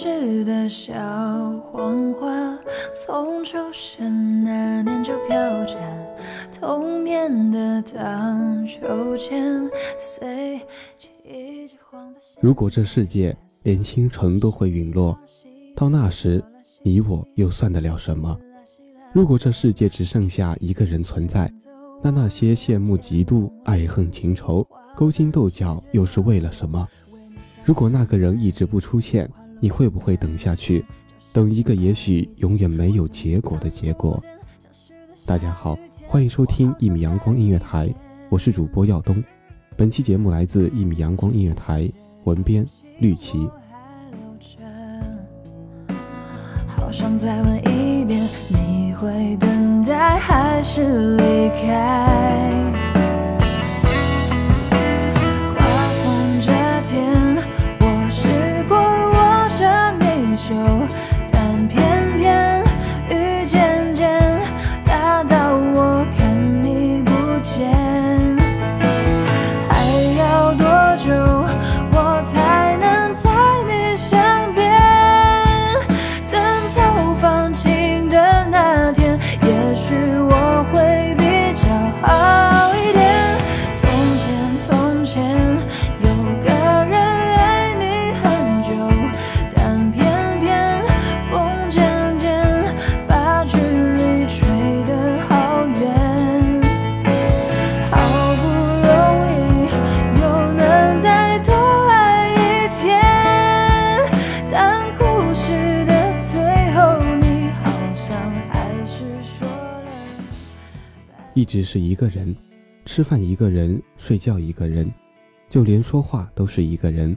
故事的小黄花，从出生那年就飘着童年的荡秋千，随着一只黄的如果这世界连星辰都会陨落，到那时你我又算得了什么？如果这世界只剩下一个人存在，那那些羡慕、嫉妒、爱恨情仇、勾心斗角又是为了什么？如果那个人一直不出现，你会不会等下去，等一个也许永远没有结果的结果？大家好，欢迎收听一米阳光音乐台，我是主播耀东。本期节目来自一米阳光音乐台，文编绿旗。好想再问一遍，你会等待还是离开？一直是一个人，吃饭一个人，睡觉一个人，就连说话都是一个人。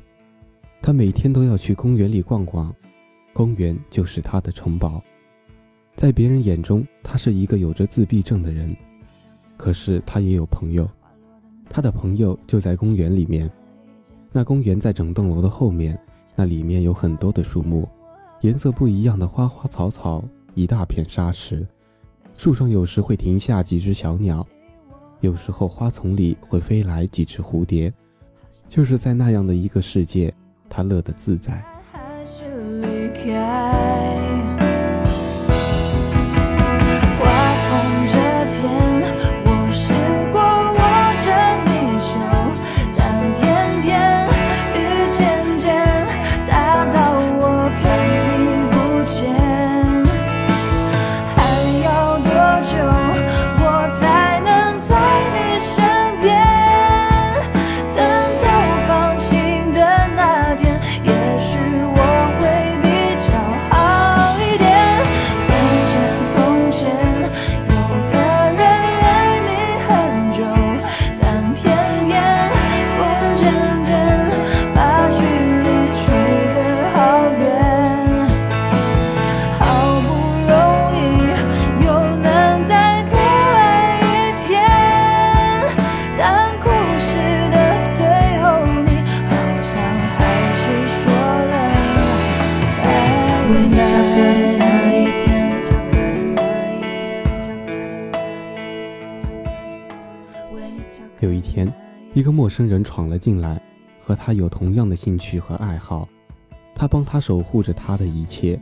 他每天都要去公园里逛逛，公园就是他的城堡。在别人眼中，他是一个有着自闭症的人，可是他也有朋友，他的朋友就在公园里面。那公园在整栋楼的后面，那里面有很多的树木，颜色不一样的花花草草，一大片沙石。树上有时会停下几只小鸟，有时候花丛里会飞来几只蝴蝶。就是在那样的一个世界，他乐得自在。天，一个陌生人闯了进来，和他有同样的兴趣和爱好，他帮他守护着他的一切，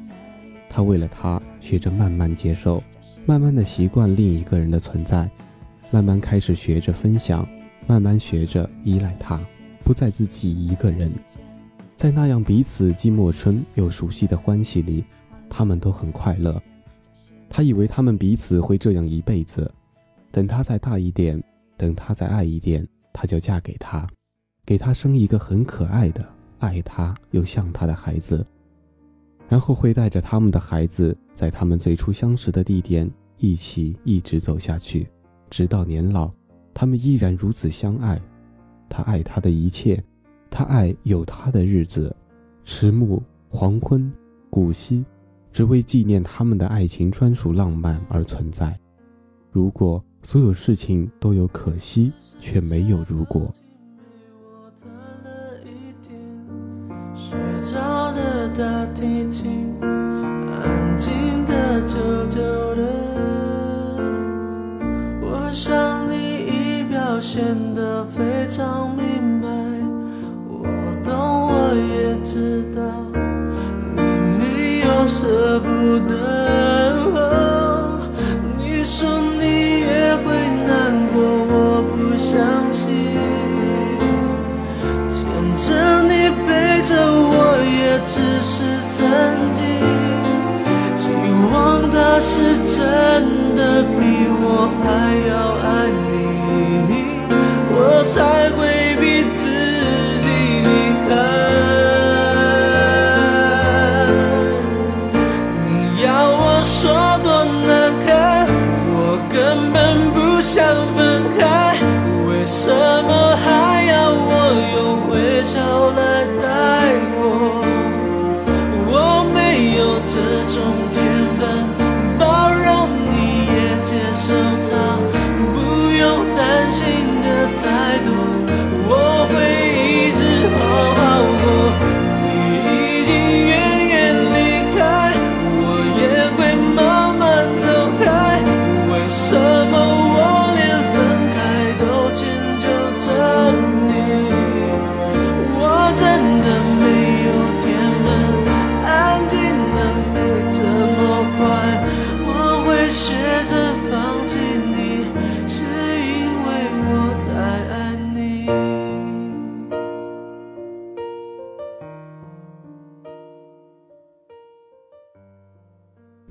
他为了他学着慢慢接受，慢慢的习惯另一个人的存在，慢慢开始学着分享，慢慢学着依赖他，不再自己一个人。在那样彼此既陌生又熟悉的关系里，他们都很快乐。他以为他们彼此会这样一辈子，等他再大一点，等他再爱一点，他就嫁给他，给他生一个很可爱的、爱他又像他的孩子，然后会带着他们的孩子，在他们最初相识的地点一起一直走下去，直到年老，他们依然如此相爱。他爱他的一切。他爱有他的日子，迟暮、黄昏、古稀，只为纪念他们的爱情专属浪漫而存在。如果所有事情都有可惜，却没有如果。睡着的大提琴，安静的，久久的。我想你已表现得非常明白。我也知道你没有舍不得，是真的比我还要爱你，我才会逼自己离开。你要我说多难堪，我根本不想分开，为什么？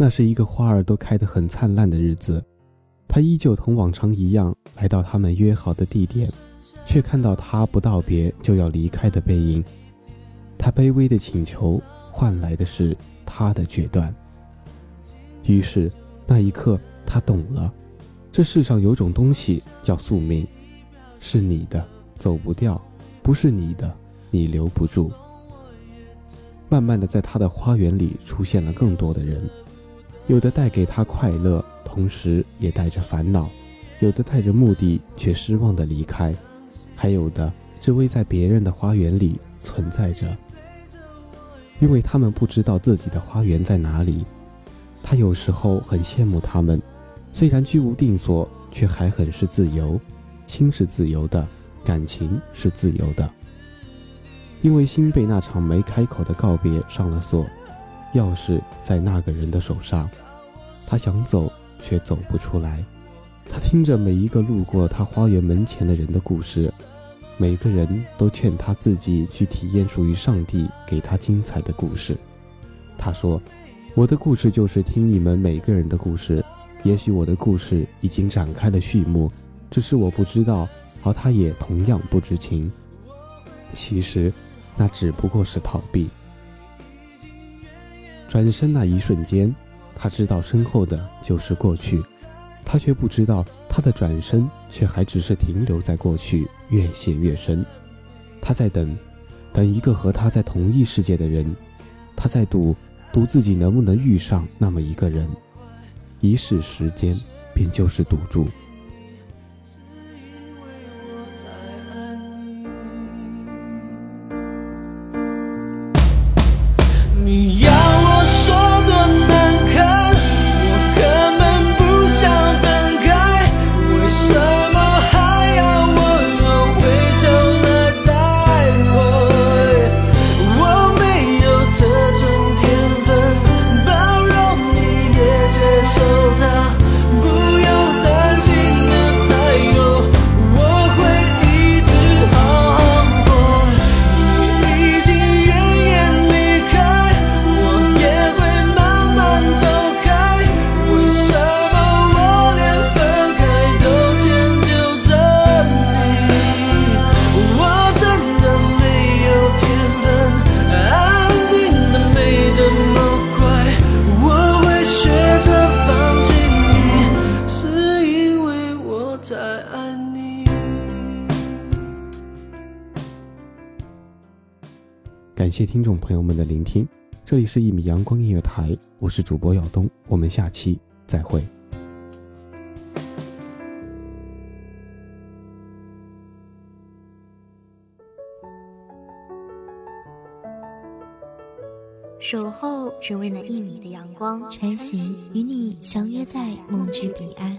那是一个花儿都开得很灿烂的日子，他依旧同往常一样来到他们约好的地点，却看到他不道别就要离开的背影。他卑微的请求换来的是他的决断。于是那一刻，他懂了，这世上有种东西叫宿命，是你的走不掉，不是你的你留不住。慢慢的，在他的花园里出现了更多的人。有的带给他快乐，同时也带着烦恼；有的带着目的却失望的离开；还有的只为在别人的花园里存在着，因为他们不知道自己的花园在哪里。他有时候很羡慕他们，虽然居无定所，却还很是自由，心是自由的，感情是自由的。因为心被那场没开口的告别上了锁。钥匙在那个人的手上，他想走却走不出来。他听着每一个路过他花园门前的人的故事，每个人都劝他自己去体验属于上帝给他精彩的故事。他说：“我的故事就是听你们每个人的故事。也许我的故事已经展开了序幕，只是我不知道，而他也同样不知情。其实，那只不过是逃避。”转身那一瞬间，他知道身后的就是过去，他却不知道他的转身却还只是停留在过去，越陷越深。他在等，等一个和他在同一世界的人，他在赌，赌自己能不能遇上那么一个人。一世时间，便就是赌注。你要。什么还要？谢听众朋友们的聆听，这里是一米阳光音乐台，我是主播耀东，我们下期再会。守候只为那一米的阳光，穿行与你相约在梦之彼岸。